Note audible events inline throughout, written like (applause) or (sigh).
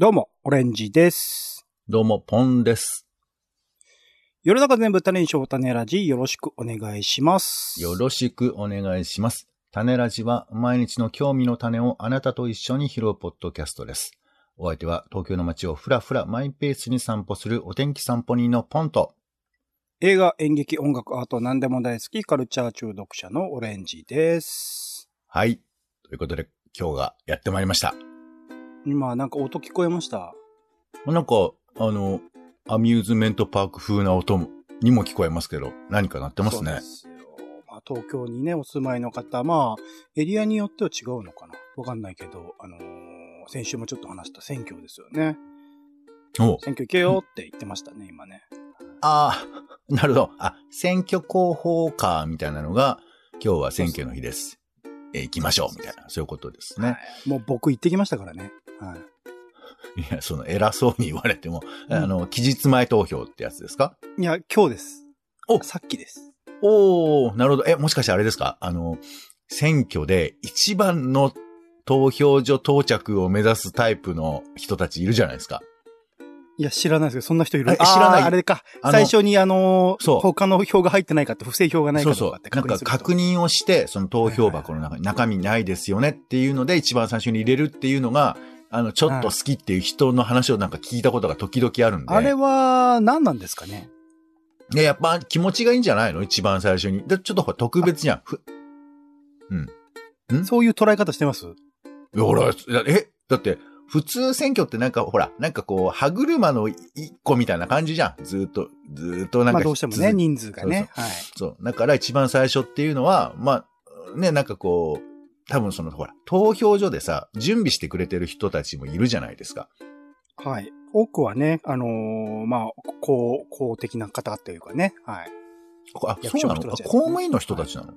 どうも、オレンジです。どうも、ポンです。世の中全部種にしよう種ラジ、よろしくお願いします。よろしくお願いします。種ラジは毎日の興味の種をあなたと一緒に拾うポッドキャストです。お相手は東京の街をふらふらマイペースに散歩するお天気散歩人のポンと。映画、演劇、音楽、アート、何でも大好き、カルチャー中毒者のオレンジです。はい。ということで今日がやってまいりました。今、なんか音聞こえました？なんか、あの、アミューズメントパーク風な音にも聞こえますけど、何か鳴ってますねそうで。すよ。まあ、東京にね、お住まいの方、まあ、エリアによっては違うのかな？わかんないけど、あのー先週もちょっと話した選挙ですよね。お選挙行けよって言ってましたね、今ね。ああ、(laughs) なるほど。あ、選挙広報カーみたいなのが、今日は選挙の日です。えー行きましょう、みたいな、そういうことですね。はいもう僕行ってきましたからね。はい。いや、その偉そうに言われても、うんあの、期日前投票ってやつですか？いや、今日です。おさっきです。おー、なるほど。え、もしかしてあれですか？あの、選挙で一番の投票所到着を目指すタイプの人たちいるじゃないですか。いや、知らないですけど、そんな人いる？え知らないあれか。最初にあのーそう他の票が入ってないかって、不正票がないかそうそうどうかって。なんか確認認をして、その投票箱の中に中身ないですよねっていうので、一番最初に入れるっていうのが、あの、ちょっと好きっていう人の話をなんか聞いたことが時々あるんで。あれは、何なんですかね？ね、やっぱ気持ちがいいんじゃないの？一番最初に。で、ちょっとほら特別じゃん。ふそういう捉え方してます？ほら、え、だって、普通選挙ってなんか、ほら、なんかこう、歯車の一個みたいな感じじゃん。ずーっと、ずーっとなんか。まあどうしてもね、続人数がね。はい。そう。だから一番最初っていうのは、まあ、ね、なんかこう、多分その、ほら、投票所でさ、準備してくれてる人たちもいるじゃないですか。はい。多くはね、あのーまあ、公、公的な方っていうかね。はい。あ、役そうなの？ね公務員の人たちなの、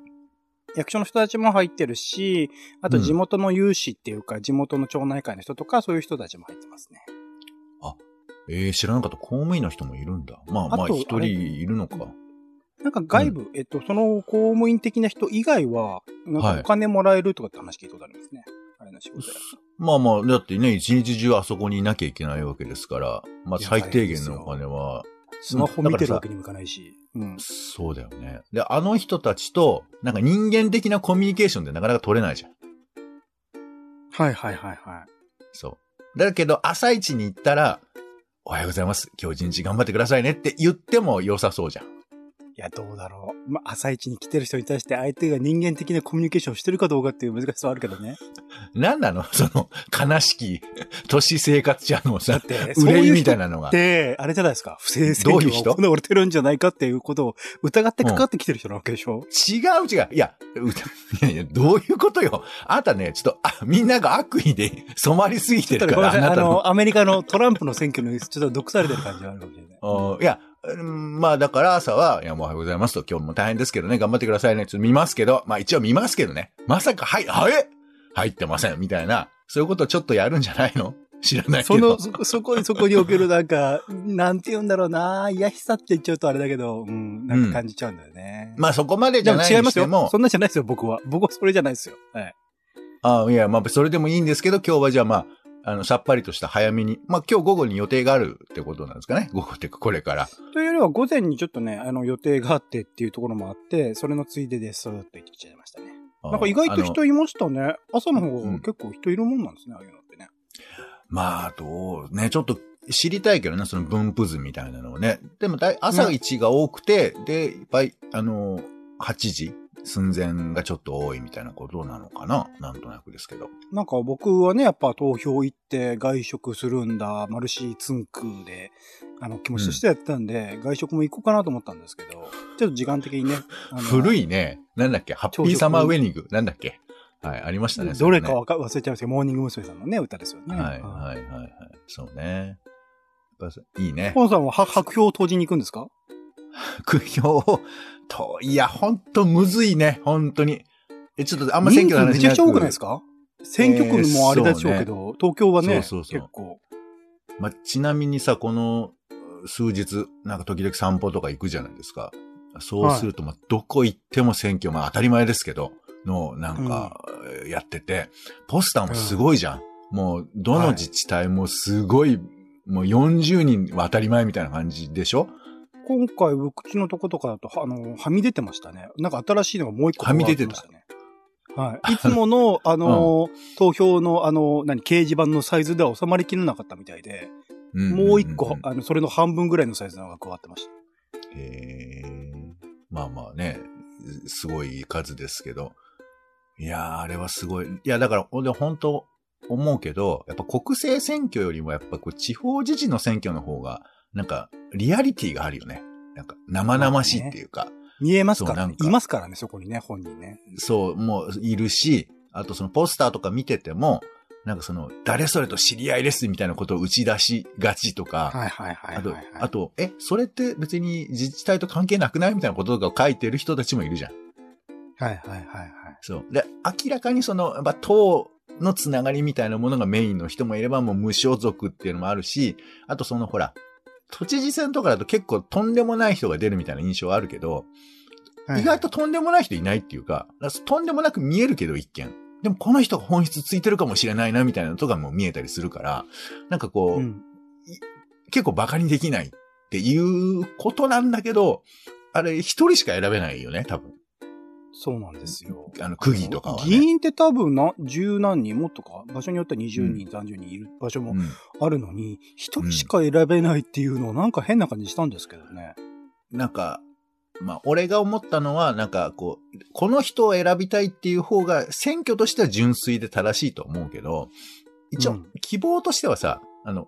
役所の人たちも入ってるし、あとうん地元の有志っていうか、地元の町内会の人とか、そういう人たちも入ってますね。えー、知らなかった。公務員の人もいるんだ。まあまあ、一人いるのか。なんか外部、えっと、その公務員的な人以外は、なんかお金もらえるとかって話聞いたことありますね。あれの仕事まあまあ、だってね、一日中あそこにいなきゃいけないわけですから、まあ最低限のお金は、スマホ見てるわけだにもいかないし。うんそうだよね。で、あの人たちと、なんか人間的なコミュニケーションでなかなか取れないじゃん。はいはいはいはい。そう。だけど、朝一に行ったら、おはようございます。今日一日頑張ってくださいねって言っても良さそうじゃん。いや、どうだろう。まあ、朝一に来てる人に対して相手が人間的なコミュニケーションをしてるかどうかっていう難しさはあるけどね。(laughs) なんなの？(laughs) その、悲しき、(laughs) 都市生活者のださ憂いみたいなのが。て、あれじゃないですか。不正選挙どういう人？が行われてるんじゃないかっていうことを疑ってかかってきてる人なわけでしょ、違う違う。いや、ういやいや、どういうことよ。あなたね、ちょっと、あ、みんなが悪意で染まりすぎてるから、ああなたの。の、アメリカのトランプの選挙にちょっと毒されてる感じがあるかもしれない。あいや、うんまあだから朝は、いやもうおはようございますと、今日も大変ですけどね、頑張ってくださいね、ちょっと見ますけど、まあ一応見ますけどね。まさか、はい、あえ入ってません、みたいな、そういうことをちょっとやるんじゃないの？知らないけど。その、そ、そこに、そこにおけるなんか、(laughs) なんて言うんだろうな、癒しさって言っちゃうとあれだけど、うん、なんか感じちゃうんだよね。まあそこまでじでゃないも違いますよそんなんじゃないですよ、僕は。僕はそれじゃないですよ。はい。あいや、まあそれでもいいんですけど、今日はじゃあまあ、あの、さっぱりとした早めに、まあ今日午後に予定があるってことなんですかね。午後ってこれから。というよりは、午前にちょっとね、あの、予定があってっていうところもあって、それのついでです、と言ってきちゃいましたね。あなんか意外と人いましたね。朝の方うんが結構人いるもんなんですね、ああいうのってね。まあ、どう、ね、ちょっと知りたいけどね、その分布図みたいなのをね。でもだい、朝一が多くて、で、いっぱい、あの、8時寸前がちょっと多いみたいなことなのかな？なんとなくですけど。なんか僕はね、やっぱ投票行って外食するんだ、マルシーツンクで、あの、気持ちとしてやってたんで、外食も行こうかなと思ったんですけど、ちょっと時間的にね。古いね。なんだっけ？ハッピーサマーウェディング。なんだっけ？はい、ありましたね。どれかそわか忘れちゃいましたけど、モーニング娘。さんのね、歌ですよね。はい、はい、はい、はい。そうね。いいね。ポンさんはは白票を投じに行くんですか？苦評と、いや、ほんとむずいね。本当に。え、ちょっとあんま選挙の話めちゃくちゃ多くないですか？選挙区もあれでしょうけど、東京はね、そうそうそう結構。まあ、ちなみにさ、この数日、なんか時々散歩とか行くじゃないですか。そうすると、まあ、どこ行っても選挙、まあ当たり前ですけど、の、なんか、やってて、ポスターもすごいじゃん。もう、どの自治体もすごい、もう40人は当たり前みたいな感じでしょ？今回、うちのとことかだと、あの、はみ出てましたね。なんか新しいのがもう一個はみ出てましたね。はい。いつもの、(laughs) あの、投票の、あの、何、掲示板のサイズでは収まりきれなかったみたいで、んもう一個ん、あの、それの半分ぐらいのサイズのが加わってました。へえ。まあまあね、すごい数ですけど。いやー、あれはすごい。いや、だから、俺本当思うけど、やっぱ国政選挙よりもやっぱこう地方自治の選挙の方が、なんか、リアリティがあるよね。なんか、生々しいっていうか、見えますからね。いますからね、そこにね、本人ね。そう、もういるし、あとそのポスターとか見てても、なんかその、誰それと知り合いですみたいなことを打ち出しがちとか、はいはいはいあとはい、はい。、あと、え、それって別に自治体と関係なくないみたいなこととかを書いてる人たちもいるじゃん。はいはいはいはい。そう。で、明らかにその、やっぱ党のつながりみたいなものがメインの人もいれば、もう無所属っていうのもあるし、あとそのほら、都知事選とかだと結構とんでもない人が出るみたいな印象はあるけど、はい意外ととんでもない人いないっていうか、とんでもなく見えるけど一見。でもこの人が本質ついてるかもしれないなみたいなのとかも見えたりするから、なんかこう、うん。結構バカにできないっていうことなんだけど、あれ一人しか選べないよね、多分。そうなんですよ。あの、区議とかは、ね。議員って多分な、十何人もっとか、場所によっては20人、30人いる場所もうんあるのに、一、人しか選べないっていうのはなんか変な感じしたんですけどね。なんか、まあ、俺が思ったのは、なんかこう、この人を選びたいっていう方が、選挙としては純粋で正しいと思うけど、一応うん、希望としてはさ、あの、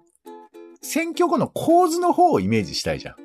選挙後の構図の方をイメージしたいじゃん。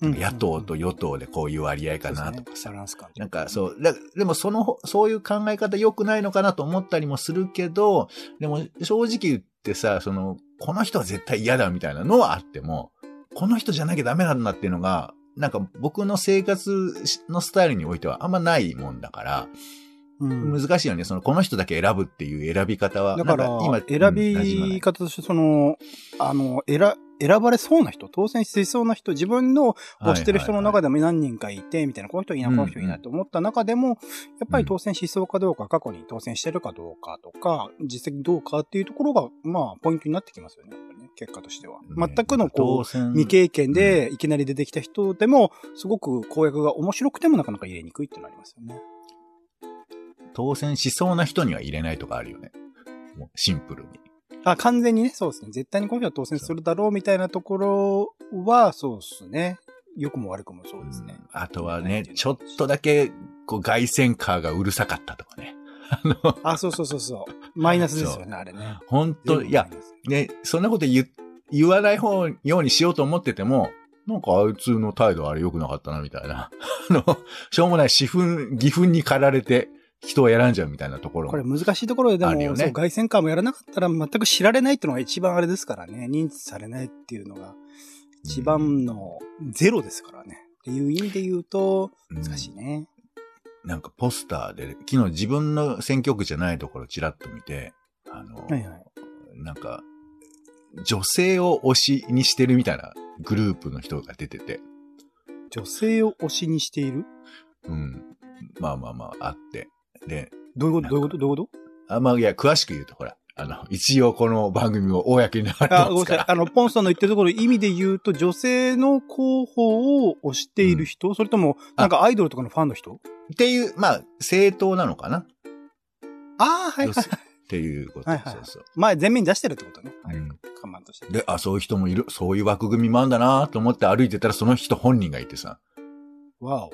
うん野党と与党でこういう割合かなとかさ。なんかそう、だでもその、そういう考え方良くないのかなと思ったりもするけど、でも正直言ってさ、その、この人は絶対嫌だみたいなのはあっても、この人じゃなきゃダメなんだっていうのが、なんか僕の生活のスタイルにおいてはあんまないもんだから、うん難しいよね。その、この人だけ選ぶっていう選び方は。だから今、選び方として、その、あの、選、選ばれそうな人、当選しそうな人、自分の推してる人の中で。でも何人かいて、みたいな、この人いいな、この人いいなと思った中でも、やっぱり当選しそうかどうか、過去に当選してるかどうかとか、実績どうかっていうところが、まあ、ポイントになってきますよね、結果としては。ね全くのこう、未経験でいきなり出てきた人でも、すごく公約が面白くてもなかなか入れにくいっていうのありますよね。当選しそうな人には入れないとかあるよね。もうシンプルに。あ、完全にね、そうですね。絶対にこの人は当選するだろうみたいなところは、そうですね。良くも悪くもそうですね。うんあとはね、ちょっとだけ、こう、凱旋カーがうるさかったとかね。(laughs) あの、あ、そうそうそうそう。マイナスですよね、あれね。本当いやね、そんなこと言う、言わない方ようにしようと思ってても、なんかあいつの態度あれ良くなかったな、みたいな。(laughs) あの、しょうもない私憤、義憤に駆られて人を選んじゃうみたいなところ。これ難しいところででも、ねそう、凱旋カーもやらなかったら全く知られないっていうのが一番あれですからね。認知されないっていうのが一番のゼロですからね。っていう意味で言うと、うん難しいね。なんかポスターで、昨日自分の選挙区じゃないところちらっと見て、あの、はいはい。なんか、女性を推しにしてるみたいなグループの人が出てて、女性を推しにしている？うん。まあまあまあ、あって。で、どういうこと？どういうこと？どういうこあまあ、いや、詳しく言うと、ほら、あの、一応この番組を公に流れてとあ、ごめんな。さい。あの、ポンさんの言ってるところ、意味で言うと、女性の候補を推している人、それとも、なんかアイドルとかのファンの人？っていう、まあ、政党なのかな？ああ、はいはい。っていうこと。はいはいそうそう。前、前面に出してるってことね。はい。うん看板として。で、あ、そういう人もいる、そういう枠組みもあんだなと思って歩いてたら、その人本人がいてさ。わお。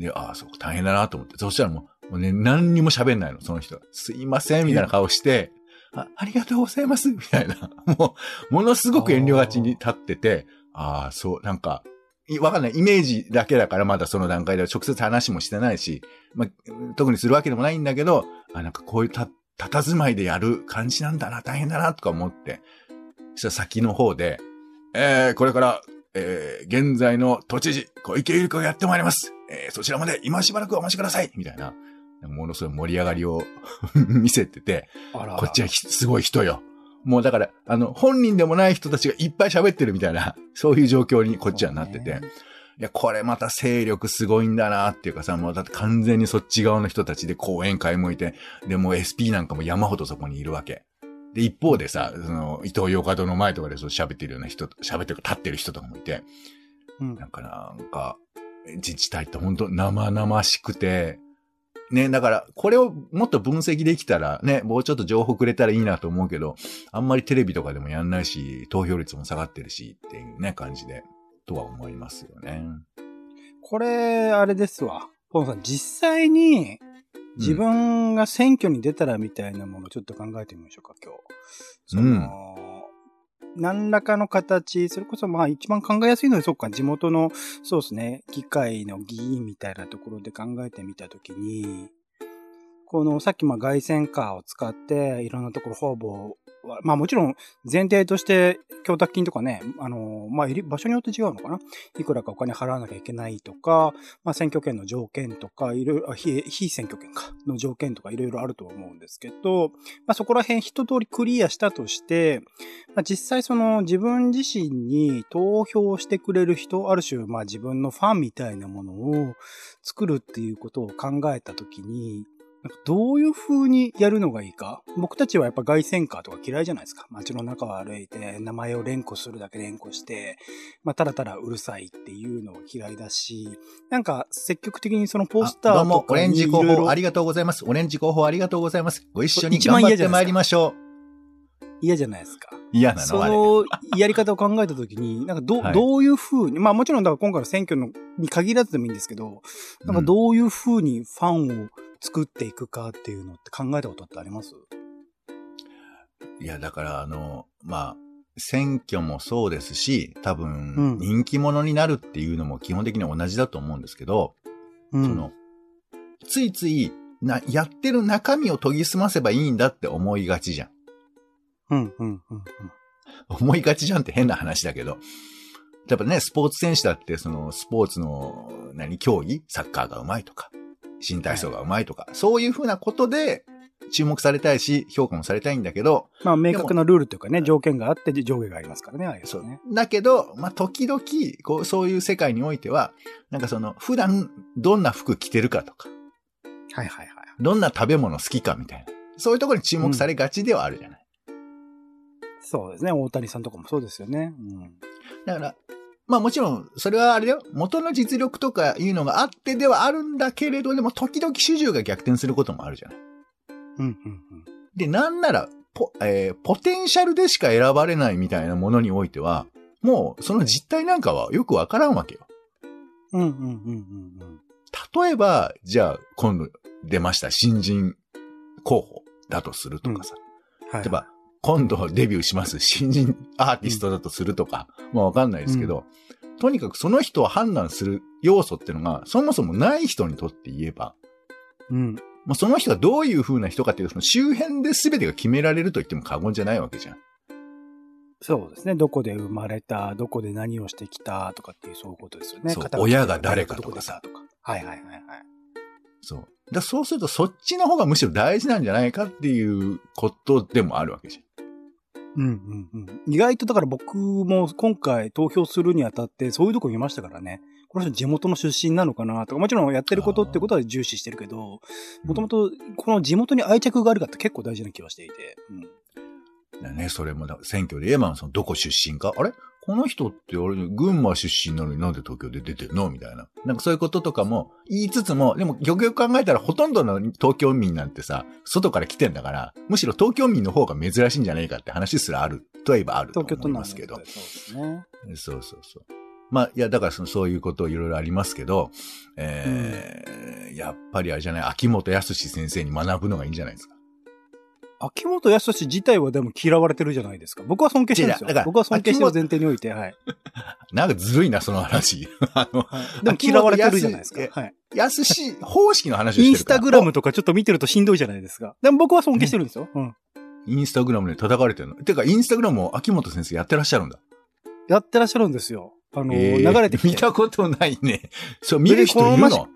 で、あそう、大変だなと思って。そしたらもう、もうね、何にも喋んないの、その人が。すいません、みたいな顔して、あ、ありがとうございます、みたいな。(laughs) もう、ものすごく遠慮がちに立ってて、ああ、そう、なんか、いわかんない。イメージだけだからまだその段階では直接話もしてないし、まあ、特にするわけでもないんだけど、あ、なんかこういうた、佇まいでやる感じなんだな、大変だな、とか思って。そしたら先の方で、えー、これから、えー、現在の都知事、小池百合子がやってまいります。えー、そちらまで今しばらくお待ちください。みたいな、ものすごい盛り上がりを (laughs) 見せてて、あら。こっちはひすごい人よ。もうだから、あの、本人でもない人たちがいっぱい喋ってるみたいな、そういう状況にこっちはなってて、いや、これまた勢力すごいんだなっていうかさ、もうだって完全にそっち側の人たちで講演会もいて、で、もう SP なんかも山ほどそこにいるわけ。で、一方でさ、その、伊藤洋華堂の前とかでそう喋ってるような人、喋ってるか立ってる人とかもいて、うん。なんかなんか、自治体って本当生々しくて、ね、だから、これをもっと分析できたら、ね、もうちょっと情報くれたらいいなと思うけど、あんまりテレビとかでもやんないし、投票率も下がってるしっていうね、感じで、とは思いますよね。これ、あれですわ。ポンさん、実際に自分が選挙に出たらみたいなものをちょっと考えてみましょうか、今日。その、何らかの形、それこそまあ一番考えやすいのはそうか、地元の、そうですね、議会の議員みたいなところで考えてみたときに、このさっきまあ外線カーを使っていろんなところ方々、まあもちろん前提として供託金とかね、あの、まあ場所によって違うのかな？いくらかお金払わなきゃいけないとか、まあ選挙権の条件とか、いろいろ、非非選挙権か、の条件とかいろいろあると思うんですけど、まあそこら辺一通りクリアしたとして、まあ実際その自分自身に投票してくれる人、ある種まあ自分のファンみたいなものを作るっていうことを考えたときに、なんかどういう風にやるのがいいか？僕たちはやっぱ外線カーとか嫌いじゃないですか。街の中を歩いて、名前を連呼するだけ連呼して、まあ、ただただうるさいっていうのは嫌いだし、なんか積極的にそのポスターとかあどうも、オレンジ広報ありがとうございます。オレンジ広報ありがとうございます。ご一緒に頑張ってまいりましょ嫌じゃないですか。う。嫌なそのあれ。のやり方を考えたときに、なんかど,、はいどういう風に、まあもちろんだから今回の選挙のに限らずでもいいんですけど、なんかどういう風にファンを作っていくかっていうのって考えたことってあります？いや、だから、あの、まあ、選挙もそうですし、多う分ん、人気者になるっていうのも基本的に同じだと思うんですけど、うん。その、ついつい、な、やってる中身を研ぎ澄ませばいいんだって思いがちじゃん。うん、うん、うん、うん。思いがちじゃんって変な話だけど。やっぱね、スポーツ選手だって、その、スポーツの、何、競技？サッカーが上手いとか、新体操が上手いとか、そういうふうなことで、注目されたいし、評価もされたいんだけど、まあ明確なルールというかね、条件があって上下がありますからね、ああいうそう。だけど、まあ、時々、こう、そういう世界においては、なんかその、普段、どんな服着てるかとか、はいはいはい。どんな食べ物好きかみたいな。そういうところに注目されがちではあるじゃない。そうですね、大谷さんとかもそうですよね。うん。だから、まあもちろん、それはあれだよ。元の実力とかいうのがあってではあるんだけれど、でも時々主従が逆転することもあるじゃない。うん、うん、で、なんなら、ポ、えーポテンシャルでしか選ばれないみたいなものにおいては、もうその実態なんかはよくわからんわけよ。うん。うん、うん、うん、うん。例えば、じゃあ、今度出ました新人候補だとするとかさ。はい。例えば、今度デビューします新人アーティストだとするとか、まあわかんないですけど、とにかくその人を判断する要素っていうのが、そもそもない人にとって言えば、うん。もうその人がどういう風な人かっていう、その周辺で全てが決められると言っても過言じゃないわけじゃん。そうですね。どこで生まれた、どこで何をしてきたとかっていうそういうことですよね。そう親が誰かとかさとか。はいはいはいはい。そう。だそうするとそっちの方がむしろ大事なんじゃないかっていうことでもあるわけじうんうんうん。意外とだから僕も今回投票するにあたってそういうとこ見ましたからね。この人地元の出身なのかなとか、もちろんやってることってことは重視してるけど、ゃん。もともとこの地元に愛着があるかって結構大事な気はしていて。うんだね、それもだ、選挙で言えば、その、どこ出身かあれ？この人って俺、群馬出身なのになんで東京で出てんの？みたいな。なんかそういうこととかも言いつつも、でもよくよく考えたらほとんどの東京民なんてさ、外から来てんだから、むしろ東京民の方が珍しいんじゃないかって話すらある、といえばあると思いますけど。そうですね。そうそうそう。まあ、いや、だからその、そういうこといろいろありますけど、えーやっぱりあれじゃない、秋元康先生に学ぶのがいいんじゃないですか。秋元康自体はでも嫌われてるじゃないですか。僕は尊敬してるんですいやだからよ。僕は尊敬してる前提において、はい。(laughs) なんかずるいな、その話。(laughs) あの、はいでも嫌われてるじゃないですかはい。安し方式の話をインしてるから。スタグラムとかちょっと見てるとしんどいじゃないですか。でも僕は尊敬してるんですよ。うん。インスタグラムで叩かれてるの。てか、インスタグラムを秋元先生やってらっしゃるんだ。やってらっしゃるんですよ。あの、えー流れてきて。見たことないね。そう、見る人いるの？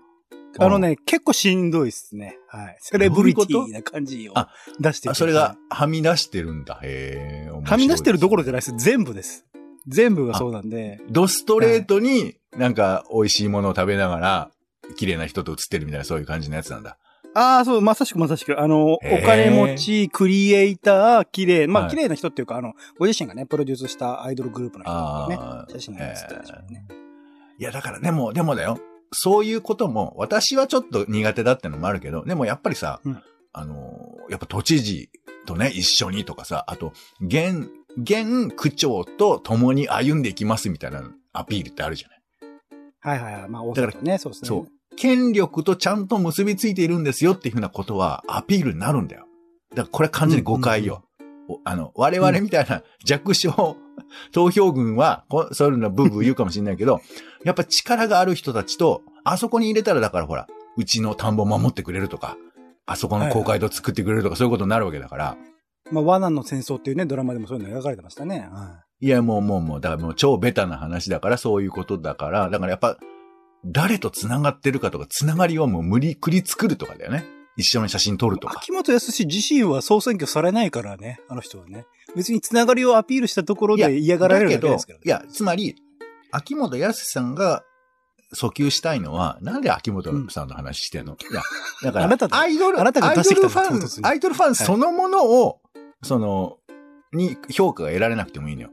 あのね、結構しんどいっすね。はい。セレブリティな感じをあ出してあ、それが、はみ出してるんだ。へえ。面白いはみ出してるどころじゃないです。全部です。全部がそうなんで。ドストレートに、なんか、美味しいものを食べながら、綺麗な人と写ってるみたいな、そういう感じのやつなんだ。ああ、そう、まさしくまさしく。あの、お金持ち、クリエイター、綺麗、まあ、はい綺麗な人っていうか、あの、ご自身がね、プロデュースしたアイドルグループの人がね、ああ。写真が写ってたでしょうね。いや、だから、でも、でもだよ。そういうことも、私はちょっと苦手だってのもあるけど、でもやっぱりさ、うんあの、やっぱ都知事とね、一緒にとかさ、あと、現、現区長と共に歩んでいきますみたいなアピールってあるじゃない？はいはいはい。まあ、大阪とね、そうですね。そう。権力とちゃんと結びついているんですよっていうふうなことはアピールになるんだよ。だからこれ完全に誤解よ。おあの、我々みたいな弱小投票軍は、こそういうのブーブー言うかもしれないけど、やっぱ力がある人たちと、あそこに入れたらだからほら、うちの田んぼ守ってくれるとか、あそこの公会堂作ってくれるとか、そういうことになるわけだから、まあ、罠の戦争っていうね、ドラマでもそういうの描かれてましたね。はいや、もうもうもう、だからもう超ベタな話だから、そういうことだから、だからやっぱ、誰と繋がってるかとか、繋がりをもう無理くり作るとかだよね。一緒に写真撮るとか。秋元康自身は総選挙されないからね、あの人はね。別につながりをアピールしたところで嫌がられるだけですからね。いや、つまり、秋元康さんが訴求したいのは、なんで秋元さんの話してんの、いや、だから、あなただアイドル、あなたがアイ出してきたドルファン、アイドルファンそのものを、その、に評価が得られなくてもいいのよ。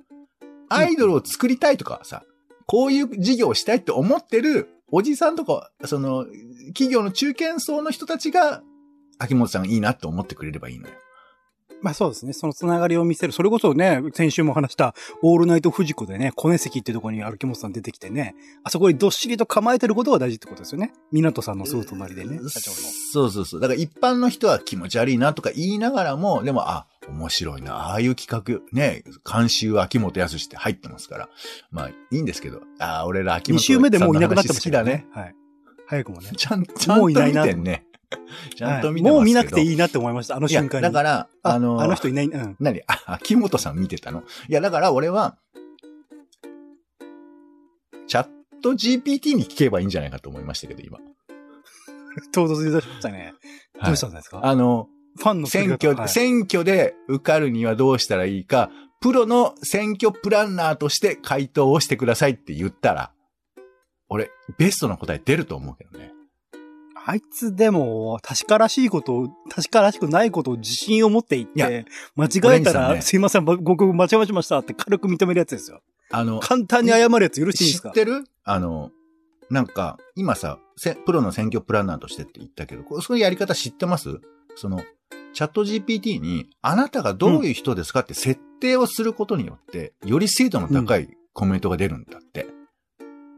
アイドルを作りたいとかさ、こういう事業をしたいって思ってるおじさんとか、その、企業の中堅層の人たちが、秋元さんがいいなって思ってくれればいいのよ。まあそうですね。そのつながりを見せる。それこそね、先週も話した、オールナイトフジコでね、コネ席ってとこに秋元さん出てきてね、あそこにどっしりと構えてることが大事ってことですよね。港さんのすぐ隣でね、社長の。そうそうそう。だから一般の人は気持ち悪いなとか言いながらも、でも、あ、面白いな。ああいう企画、ね、監修秋元康って入ってますから。まあ、いいんですけど。ああ、俺ら秋2元週目でもういなくなってま好きだねね。。はい。早くもね。ちゃん、ちゃんと見もういないなてんね。(laughs) ちゃんとはい見てますけど。もう見なくていいなって思いました。あの瞬間に。だから、ああの、あの人いない、うん。何？(laughs) あ、秋元さん見てたの？いや、だから俺は、チャット GPT に聞けばいいんじゃないかと思いましたけど、今。唐突に出しましたね。はいどうしたんですか？あの、ファンの選挙、方はい選挙で受かるにはどうしたらいいか、プロの選挙プランナーとして回答をしてくださいって言ったら、俺、ベストの答え出ると思うけどね。あいつでも、確からしいことを、確からしくないことを自信を持って言っいやて、間違えたら、ねすいません、僕間違えましたって軽く認めるやつですよ。あの、簡単に謝るやつ許していいんですか？知ってる？あの、なんか、今さ、せプロの選挙プランナーとしてって言ったけど、こそういうやり方知ってます？その、チャット GPT に、あなたがどういう人ですかって設定をすることによって、より精度の高いコメントが出るんだって。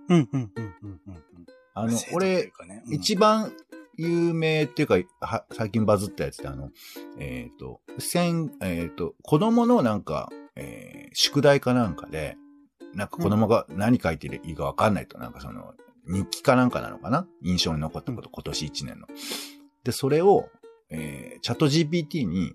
うん、うん、うん、うん、うん。あの俺、かね、うん。一番有名っていうか、は最近バズったやつで、あの、えっ、と、先、えっ、と、子供のなんか、えー宿題かなんかで、なんか子供が何書いていいかわかんないと、なんかその、日記かなんかなのかな？印象に残ったこと、今年1年の。で、それを、えーチャット GPT に、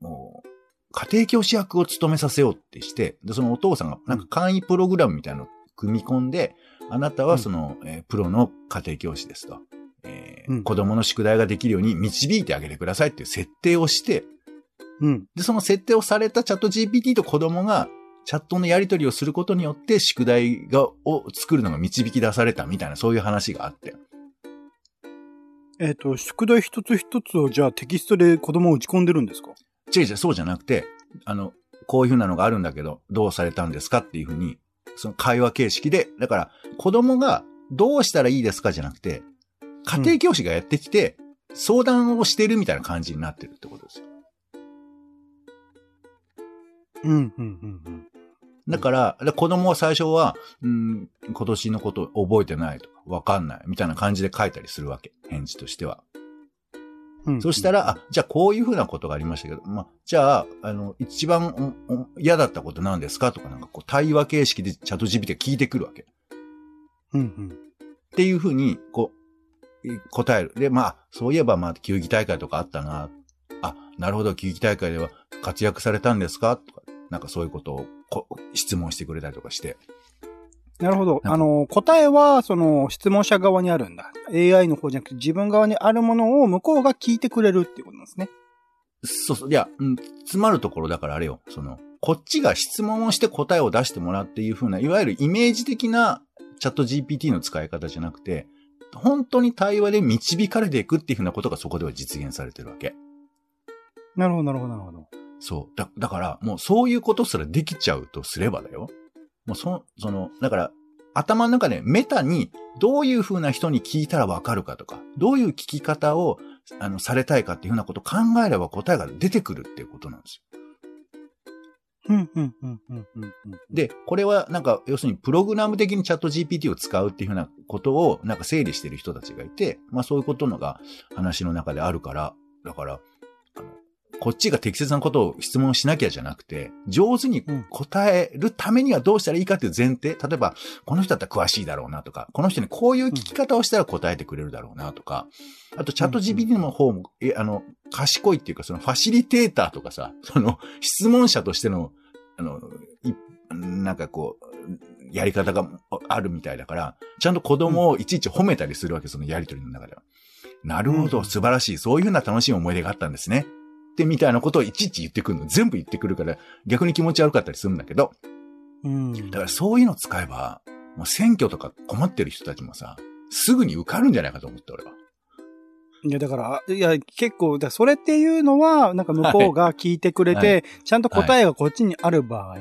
もう、家庭教師役を務めさせようってして、で、そのお父さんが、なんか簡易プログラムみたいなのを組み込んで、あなたはその、えープロの家庭教師ですと。えーうん子供の宿題ができるように導いてあげてくださいっていう設定をして、うん。で、その設定をされたチャット GPT と子供がチャットのやり取りをすることによって宿題が、を作るのが導き出されたみたいなそういう話があって。えっ、と、宿題一つ一つをじゃあテキストで子供を打ち込んでるんですか？違う違う、そうじゃなくて、あの、こういうふうなのがあるんだけど、どうされたんですかっていうふうに、その会話形式で、だから子供がどうしたらいいですかじゃなくて、家庭教師がやってきて、相談をしてるみたいな感じになってるってことですよ。うん、うん、うん、うん。だから、だから子供は最初は、うん、今年のこと覚えてないとか、わかんない、みたいな感じで書いたりするわけ。返事としては。うんそしたら、あ、じゃあこういうふうなことがありましたけど、まあ、じゃあ、あの、一番嫌だったこと何ですかとか、なんかこう、対話形式でチャット GPT が聞いてくるわけ。うん、うん。っていうふうに、こう、え答える。で、まあ、そういえば、まあ、球技大会とかあったな。あ、なるほど、球技大会では活躍されたんですか？とか、なんかそういうことをこ質問してくれたりとかして。なるほど。あの、答えは、その、質問者側にあるんだ。AI の方じゃなくて自分側にあるものを向こうが聞いてくれるっていうことなんですね。そうそう。いや、うん、詰まるところだからあれよ。その、こっちが質問をして答えを出してもらうっていう風な、いわゆるイメージ的なチャット GPT の使い方じゃなくて、本当に対話で導かれていくっていうふうなことがそこでは実現されてるわけ。なるほど、なるほど、なるほど。そう。だ、だから、もうそういうことすらできちゃうとすればだよ。もうそ、その、だから、頭の中でメタにどういう風な人に聞いたらわかるかとか、どういう聞き方を、あの、されたいかっていう風なことを考えれば答えが出てくるっていうことなんですよ。で、これはなんか、要するにプログラム的にチャット GPT を使うっていうふうなことをなんか整理してる人たちがいて、まあそういうことのが話の中であるから、だから、こっちが適切なことを質問しなきゃじゃなくて、上手に答えるためにはどうしたらいいかっていう前提、例えば、この人だったら詳しいだろうなとか、この人にこういう聞き方をしたら答えてくれるだろうなとか、あとチャット GPT の方も、え、あの、賢いっていうか、そのファシリテーターとかさ、その質問者としての、あの、いなんかこう、やり方があるみたいだから、ちゃんと子供をいちいち褒めたりするわけ、そのやりとりの中では。なるほど、うん素晴らしい。そういうふうな楽しい思い出があったんですね。ってみたいなことをいちいち言ってくるの。全部言ってくるから、逆に気持ち悪かったりするんだけど、うん。だからそういうの使えば、もう選挙とか困ってる人たちもさ、すぐに受かるんじゃないかと思って、俺は。いや、だから、いや、結構、だそれっていうのは、なんか向こうが聞いてくれて、はい。ちゃんと答えがこっちにある場合、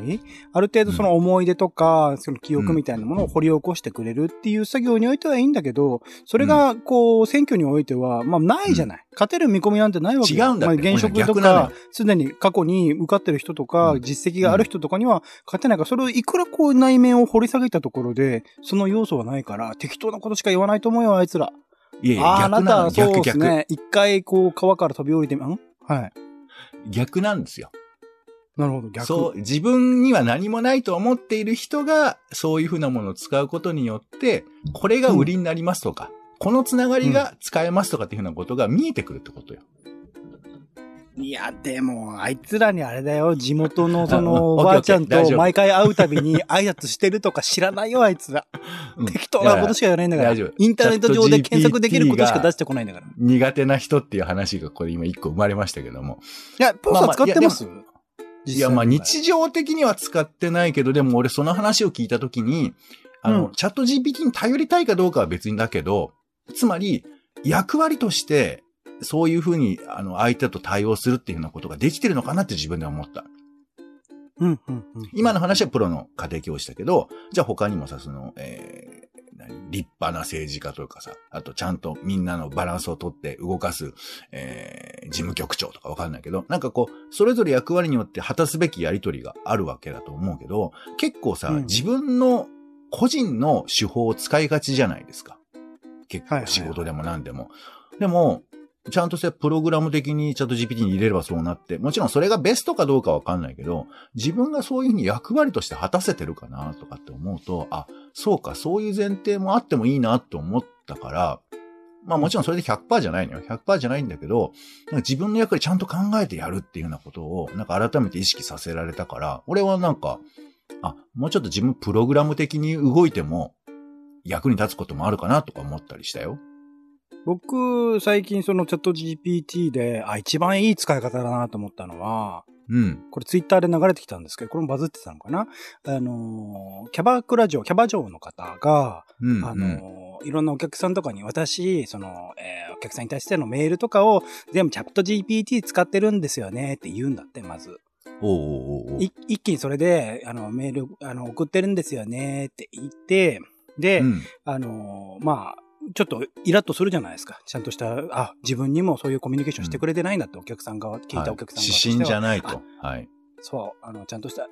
ある程度その思い出とか、その記憶みたいなものを掘り起こしてくれるっていう作業においてはいいんだけど、それが、こう、選挙においては、まあ、ないじゃない。勝てる見込みなんてないわけよ違うんだまあ、現職とか、すでに過去に受かってる人とか、うん。実績がある人とかには勝てないから、それをいくらこう内面を掘り下げたところで、その要素はないから、適当なことしか言わないと思うよ、あいつら。いやいや、あな逆なの。たはそう。ですね。一回、こう、川から飛び降りてみ、ん？はい。逆なんですよ。なるほど、逆。そう、自分には何もないと思っている人が、そういうふうなものを使うことによって、これが売りになりますとか、このつながりが使えますとかっていうふうなことが見えてくるってことよ。いや、でも、あいつらにあれだよ、地元のそあの、うんおばあちゃんと毎回会うたびに挨拶してるとか知らないよ、あいつら。うん。適当なことしか言わないんだから。インターネット上で検索できることしか出してこないんだから。い苦手な人っていう話がこれ今一個生まれましたけども。や、ポンさん使ってます？いや、まあ日常的には使ってないけど、でも俺その話を聞いたときに、あの、うん。チャット GPT に頼りたいかどうかは別にだけど、つまり、役割として、そういうふうに、あの、相手と対応するっていうふうなことができてるのかなって自分で思った。うん、うん、うん。今の話はプロの家庭教師だけど、じゃあ他にもさ、その、えー、何？立派な政治家というかさ、あとちゃんとみんなのバランスをとって動かす、えー、事務局長とかわかんないけど、なんかこう、それぞれ役割によって果たすべきやりとりがあるわけだと思うけど、結構さ、うん自分の個人の手法を使いがちじゃないですか。結構仕事でも何でも。でも、ちゃんとしたプログラム的にチャット GPT に入れればそうなって、もちろんそれがベストかどうかわかんないけど、自分がそういうふうに役割として果たせてるかなとかって思うと、あ、そうか、そういう前提もあってもいいなと思ったから、まあもちろんそれで100%じゃないのよ。100%じゃないんだけど、なんか自分の役割ちゃんと考えてやるっていうようなことを、なんか改めて意識させられたから、俺はなんか、あ、もうちょっと自分プログラム的に動いても役に立つこともあるかなとか思ったりしたよ。僕、最近そのチャット GPT で、あ、一番いい使い方だなと思ったのは、うん。これツイッターで流れてきたんですけど、これもバズってたのかな？あのー、キャバクラ嬢、キャバ嬢の方が、うん。あのー、いろんなお客さんとかに私、その、えーお客さんに対してのメールとかを全部チャット GPT 使ってるんですよねって言うんだって、まず。おうおうおう一気にそれで、あの、メール、あの、送ってるんですよねって言って、で、うん。あのーまあ、ちょっとイラッとするじゃないですか。ちゃんとした、あ、自分にもそういうコミュニケーションしてくれてないんだって、お客さん側、聞いたお客さん側と指しては。針じゃないと。はい。そう、あの、ちゃんとした。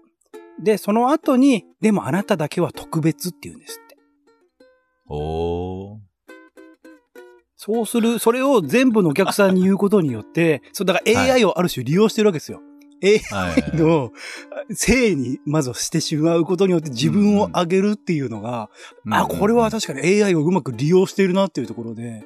で、その後に、でもあなただけは特別って言うんですって。おー。そうする、それを全部のお客さんに言うことによって、そう、だから AI をある種利用してるわけですよ。はい。AI のせいにまずしてしまうことによって自分を上げるっていうのが、あ、これは確かに AI をうまく利用しているなっていうところで、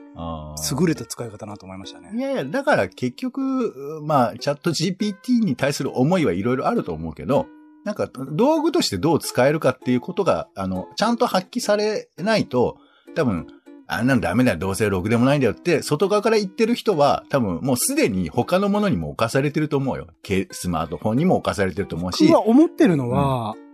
優れた使い方なと思いましたいね。やいや、だから結局、まあ、チャット GPT に対する思いはいろいろあると思うけど、なんか、道具としてどう使えるかっていうことが、あの、ちゃんと発揮されないと、多分、あんなのダメだよ、どうせろくでもないんだよって、外側から言ってる人は、多分もうすでに他のものにも侵されてると思うよ。けスマートフォンにも侵されてると思うし僕、は思ってるのは、うん。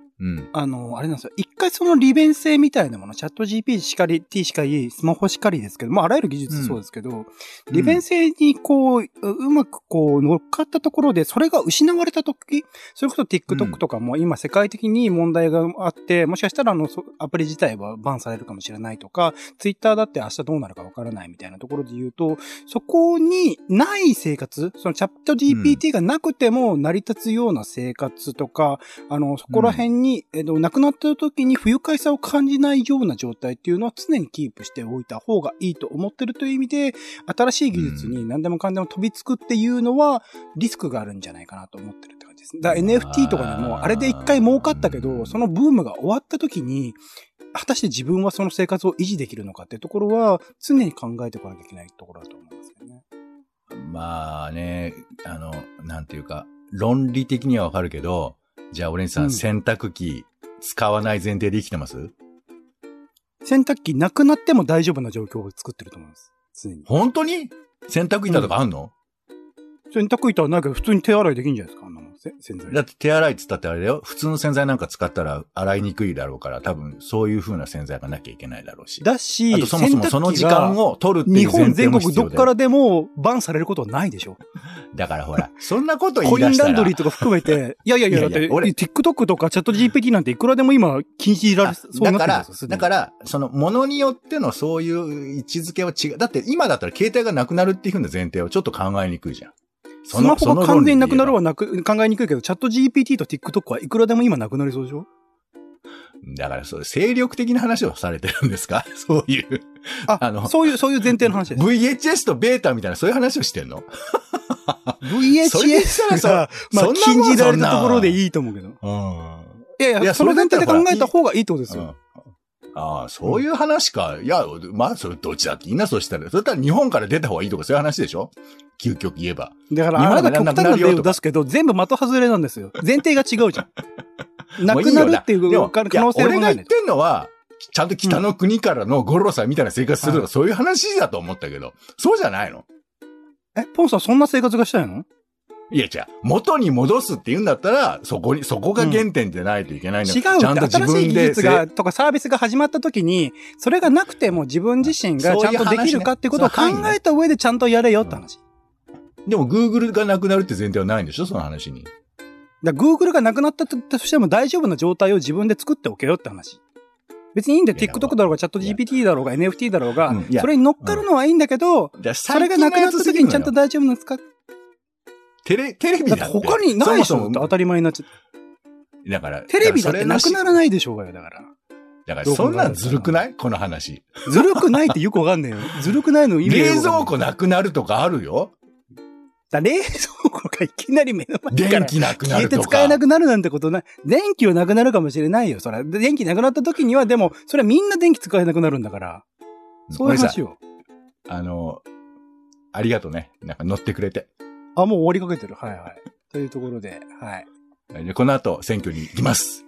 あの、あれなんですよ。一回その利便性みたいなもの、チャット GP しかり、T しかり、スマホしかりですけど、まあ、あらゆる技術そうですけど、利便性にこう、ううまくこう乗っかったところで、それが失われたとき、それこそ TikTok とかも今世界的に問題があって、もしかしたらあの、そアプリ自体はバンされるかもしれないとか、Twitter だって明日どうなるかわからないみたいなところで言うと、そこにない生活、そのチャット GPT がなくても成り立つような生活とか、あの、そこら辺に、えっと、亡くなった時に不愉快さを感じないような状態っていうのは常にキープしておいた方がいいと思ってるという意味で、新しい技術に何でもかんでも飛びつくっていうのは、リスクがあるんじゃないかなと思ってるって感じです。だから NFT とかでも、あれで一回儲かったけど、そのブームが終わった時に、果たして自分はその生活を維持できるのかっていうところは、常に考えておかなきゃいけないところだと思いますよね。まあね、あの、なんていうか、論理的にはわかるけど、じゃあ俺にさ、うん。洗濯機使わない前提で生きてます？洗濯機なくなっても大丈夫な状況を作ってると思います。常に。本当に？洗濯板とかあんの、洗濯板はないけど、普通に手洗いできるんじゃないですかあ洗剤。だって手洗いって言ったってあれだよ。普通の洗剤なんか使ったら洗いにくいだろうから、多分そういう風な洗剤がなきゃいけないだろうし。だし、あとそもそもその時間を取るっていう前日本全提も必要だよ国どっからでもバンされることはないでしょ。だからほら、(laughs) そんなこと言コインい出したら。ランドリーとか含めて、(laughs) いやいやいや、だって、俺 TikTok とかチャット GPT なんていくらでも今禁止られあそうだからだから、その、ものによってのそういう位置づけは違う。だって今だったら携帯がなくなるっていう風な前提はちょっと考えにくいじゃん。そのスマホが完全になくなるわ。はなく考えにくいけど、チャット GPT と TikTok はいくらでも今なくなりそうでしょ？だから、そう、精力的な話をされてるんですか？(laughs) そういう。ああのそういう、そういう前提の話です。VHS とベータみたいなそういう話をしてんの？VHS らさが、まあ、禁じられたところでいいと思うけど。うん。いやいや、その前提で考えた方がいいってことですよ。うんああ、そういう話か。いや、まあ、それどっちだっていいな、そしたら。それったら日本から出た方がいいとかそういう話でしょ？究極言えば。だから、あなた極端な例を出すけど、全部的外れなんですよ。前提が違うじゃん。(laughs) なくなるっていう可能性もないねいや俺が言っ。てんのは、ちゃんと北の国からのゴロさんみたいな生活するとか、はいそういう話だと思ったけど、そうじゃないのえ、ポンさんそんな生活がしたいの？いや、違う。元に戻すって言うんだったら、そこに、そこが原点でないといけないんだ違うちゃんとって、自新しい技分で術が、とかサービスが始まった時に、それがなくても自分自身がちゃんとできるかってことを考えた上でちゃんとやれよって話。でも Google がなくなるって前提はないんでしょ？その話に。だ Google がなくなったとしても大丈夫な状態を自分で作っておけよって話。別にいいんだよ。TikTok だろうが、チャット GPT だろうが、NFT だろうがうんそれに乗っかるのはいいんだけど、それがなくなった時にちゃんと大丈夫なんですか？テレ、テレビだってだって。他にないでしそもそも当たり前になっちゃって。だから。テレビだってなくならい。ないでしょうがよ、だから。だから、そんなんずるくない？この話。ずるくないってよくわかんないよ。ずるくないの意味冷蔵庫なくなるとかあるよ。だ冷蔵庫がいきなり目の前から電気なくな消えるとか。て使えなくなるなんてことない。電気はなくなるかもしれないよ。それ。で電気なくなった時には、でも、それはみんな電気使えなくなるんだから。そういう話を。を。あの、ありがとうね。なんか乗ってくれて。あ、もう終わりかけてる。はいはい。というところで、はい。でこの後、選挙に行きます。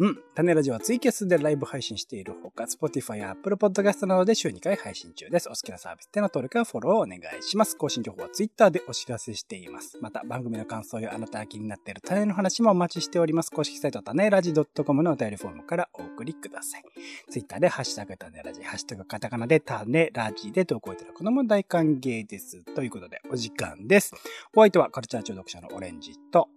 うん。種ラジオはツイキャスでライブ配信しているほか、Spotify や Apple Podcast などで週2回配信中です。お好きなサービスでの登録やフォローをお願いします。更新情報は Twitter でお知らせしています。また、番組の感想やあなたが気になっている種の話もお待ちしております。公式サイト種ラジ .com のお便りフォームからお送りください。Twitter でハッシュタグ種ラジ、ハッシュタグカタカナで種ラジで投稿いただくのも大歓迎です。ということで、お時間です。お相手はカルチャー中毒者のオレンジと、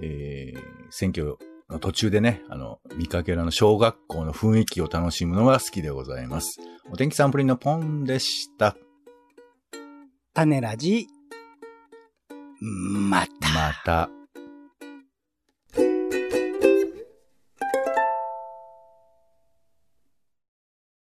えー、選挙途中でね、あの、見かけるあの小学校の雰囲気を楽しむのが好きでございます。お天気サンプリンのポンでした。種ラジ、また。また。